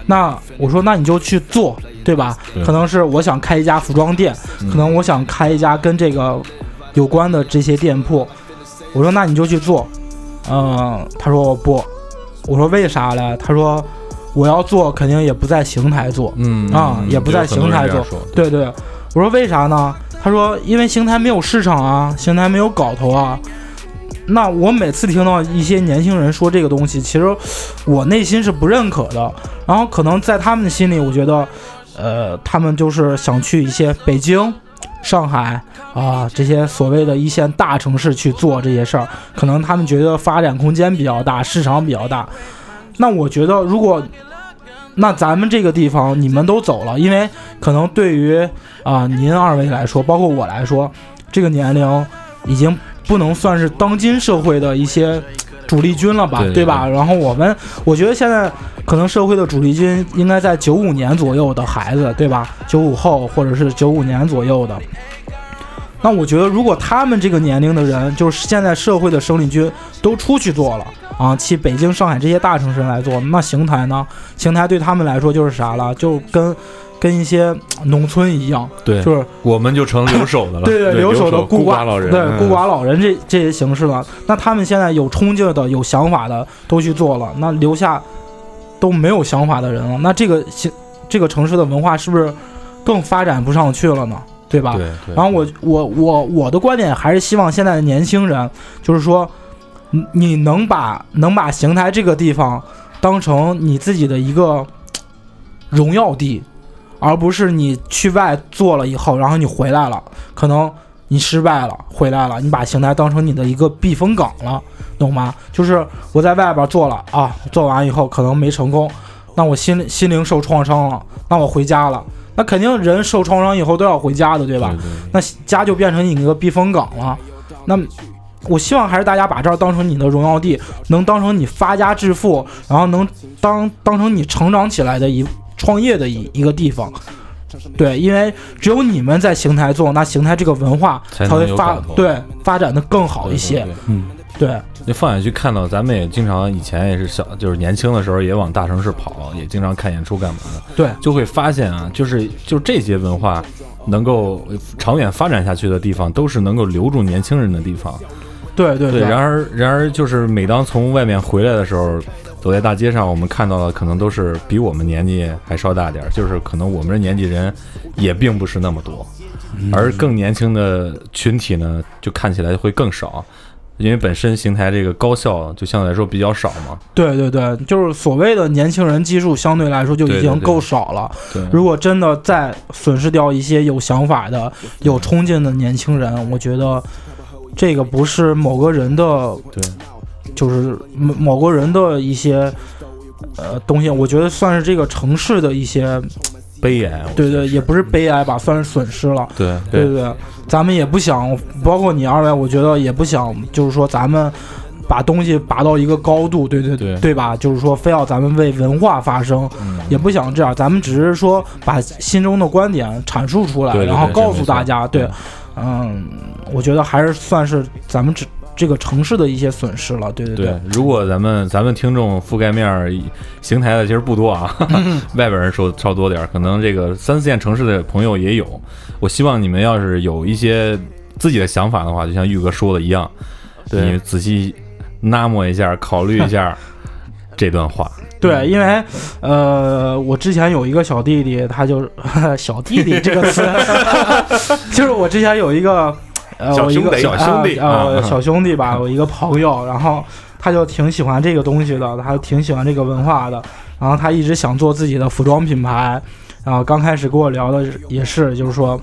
那我说，那你就去做，对吧？可能是我想开一家服装店，可能我想开一家跟这个有关的这些店铺。我说，那你就去做。嗯、他说我不。我说为啥嘞？他说我要做，肯定也不在邢台做。嗯啊，也不在邢台做。对对，我说为啥呢？他说因为邢台没有市场啊，邢台没有搞头啊。那我每次听到一些年轻人说这个东西，其实我内心是不认可的。然后可能在他们的心里，我觉得，呃，他们就是想去一些北京、上海啊这些所谓的一线大城市去做这些事儿，可能他们觉得发展空间比较大，市场比较大。那我觉得，如果那咱们这个地方你们都走了，因为可能对于啊、您二位来说，包括我来说，这个年龄已经不能算是当今社会的一些主力军了吧，对对吧？然后我们，我觉得现在可能社会的主力军应该在九五年左右的孩子，对吧？九五后或者是九五年左右的。那我觉得，如果他们这个年龄的人，就是现在社会的生力军都出去做了啊，去北京、上海这些大城市来做，那邢台呢？邢台对他们来说就是啥了？就跟跟一些农村一样，对，就是我们就成留守的了。对对，留守的孤寡老人，对孤寡老人这这些形式了。那他们现在有冲劲的、有想法的都去做了，那留下都没有想法的人了，那这个形这个城市的文化是不是更发展不上去了呢？对吧？对。然后我我我我的观点还是希望现在的年轻人，就是说，你你能把能把邢台这个地方当成你自己的一个荣耀地，而不是你去外做了以后，然后你回来了，可能你失败了，回来了，你把邢台当成你的一个避风港了，懂吗？就是我在外边做了啊，做完以后可能没成功，那我心 心灵受创伤了，那我回家了。那肯定人受创伤以后都要回家的，对吧？那家就变成你一个避风港了。那我希望还是大家把这儿当成你的荣耀地，能当成你发家致富，然后能当当成你成长起来的一创业的一一个地方。对，因为只有你们在邢台做，那邢台这个文化才会发对发展的更好一些。嗯。对，你放眼去看到，咱们也经常以前也是小，就是年轻的时候也往大城市跑，也经常看演出干嘛的。对，就会发现啊，就是就这些文化能够长远发展下去的地方，都是能够留住年轻人的地方。对对对。然而然而，就是每当从外面回来的时候，走在大街上，我们看到的可能都是比我们年纪还稍大点儿，就是可能我们这年纪人也并不是那么多，而更年轻的群体呢，就看起来会更少。因为本身邢台这个高校就相对来说比较少嘛。对对对，就是所谓的年轻人基数相对来说就已经够少了。对，如果真的再损失掉一些有想法的、有冲劲的年轻人，我觉得这个不是某个人的，对，就是某某个人的一些呃东西，我觉得算是这个城市的一些。悲哀，对对，也不是悲哀吧，算是损失了。对对对，咱们也不想，包括你二位，我觉得也不想，就是说咱们把东西拔到一个高度，对对对，对吧？就是说非要咱们为文化发声，也不想这样，咱们只是说把心中的观点阐述出来，然后告诉大家，对，嗯，我觉得还是算是咱们只。这个城市的一些损失了，对对对。如果咱们咱们听众覆盖面邢台的其实不多啊，外边人说稍多点，可能这个三四线城市的朋友也有。我希望你们要是有一些自己的想法的话，就像玉哥说的一样，你仔细纳摸一下，考虑一下这段话。对，因为呃，我之前有一个小弟弟，他就 小弟弟这个词，就是我之前有一个。呃，我一个小兄弟，呃，小兄弟吧，我一个朋友，然后他就挺喜欢这个东西的，他挺喜欢这个文化的，然后他一直想做自己的服装品牌，然后刚开始跟我聊的也是，就是说，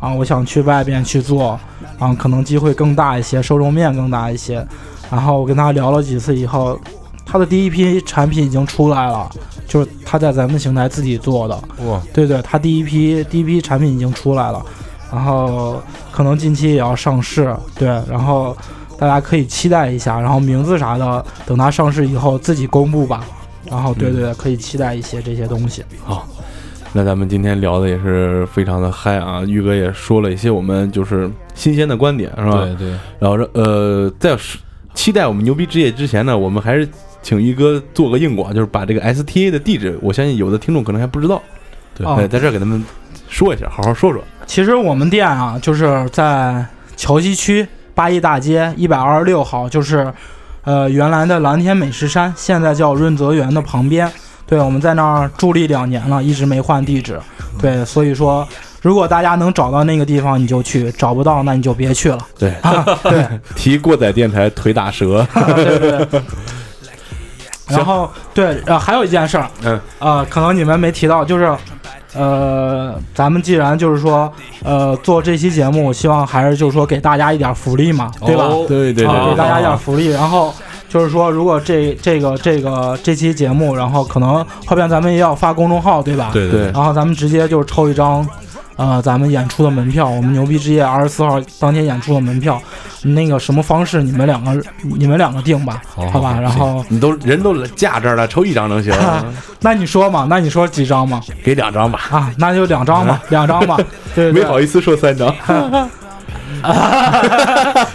啊，我想去外边去做，啊，可能机会更大一些，受众面更大一些，然后我跟他聊了几次以后，他的第一批产品已经出来了，就是他在咱们邢台自己做的，哇，对对，他第一批第一批产品已经出来了。然后可能近期也要上市，对，然后大家可以期待一下，然后名字啥的，等它上市以后自己公布吧。然后对对，可以期待一些这些东西。好，那咱们今天聊的也是非常的嗨啊，玉哥也说了一些我们就是新鲜的观点，是吧？对对。然后呃，在期待我们牛逼之夜之前呢，我们还是请玉哥做个硬广，就是把这个 STA 的地址，我相信有的听众可能还不知道，对，在这给他们说一下，好好说说。其实我们店啊，就是在桥西区八一大街一百二十六号，就是呃原来的蓝天美食山，现在叫润泽园的旁边。对，我们在那儿伫立两年了，一直没换地址。对，所以说如果大家能找到那个地方，你就去；找不到，那你就别去了。对，对，提过载电台腿打折。对对对。然后对，呃，还有一件事儿，嗯，呃，可能你们没提到，就是。呃，咱们既然就是说，呃，做这期节目，希望还是就是说给大家一点福利嘛，对吧？对对对，给大家一点福利。然后就是说，如果这这个这个这期节目，然后可能后边咱们也要发公众号，对吧？对对。然后咱们直接就是抽一张。呃，咱们演出的门票，我们牛逼之夜二十四号当天演出的门票，那个什么方式，你们两个你们两个定吧，好吧？然后你都人都架这儿了，抽一张能行？那你说嘛？那你说几张嘛？给两张吧。啊，那就两张吧，两张吧。对，没好意思说三张。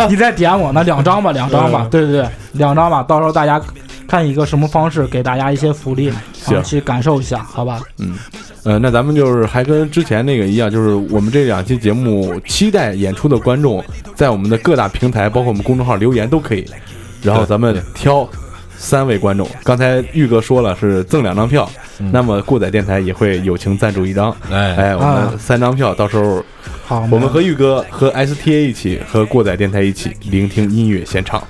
你再点我，那两张吧，两张吧，嗯对对对，两张吧，到时候大家看一个什么方式给大家一些福利，行啊，去感受一下，好吧？嗯，呃，那咱们就是还跟之前那个一样，就是我们这两期节目期待演出的观众，在我们的各大平台，包括我们公众号留言都可以，然后咱们挑三位观众。刚才玉哥说了是赠两张票，那么过载电台也会友情赞助一张。哎哎，我啊们三张票，到时候好，我们和玉哥和 STA 一起和过载电台一起聆听音乐现场。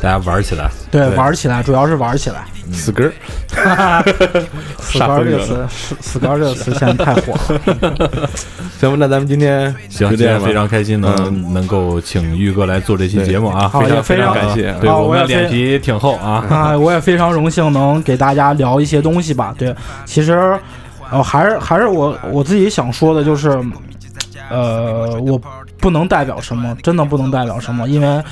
大家玩起来。对对玩起来，主要是玩起来。死根儿，死高这个词，死死高这个词现在太火了。行吧，那咱们今天今天非常开心能、嗯能够请玉哥来做这期对节目啊，好非常也非常感谢对我们脸皮挺厚啊。啊，我也非常荣幸能给大家聊一些东西吧。对，其实，呃，还是还是我我自己想说的，就是，呃，我不能代表什么，真的不能代表什么，因为，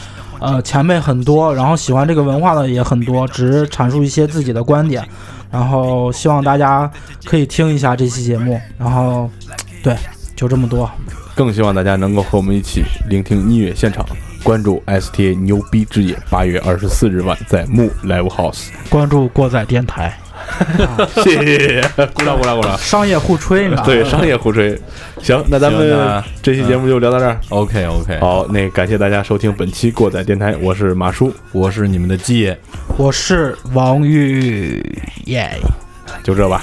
呃，前辈很多，然后喜欢这个文化的也很多，只是阐述一些自己的观点，然后希望大家可以听一下这期节目，然后，对，就这么多。更希望大家能够和我们一起聆听音乐现场，关注 STA 牛逼之夜，八月二十四日晚在木 Live House。关注过载电台，谢谢谢谢，鼓掌鼓掌鼓掌。商业互吹呢。对，商业互吹。行，那咱们这期节目就聊到这儿。OK OK，，好，那感谢大家收听本期过载电台，我是马叔，我是你们的鸡爷，我是王玉耶。就这吧。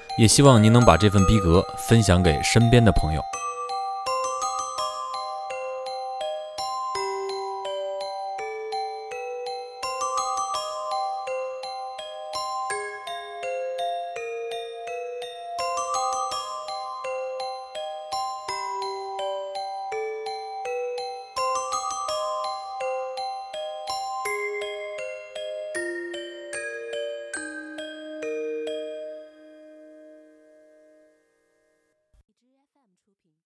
也希望您能把这份逼格分享给身边的朋友。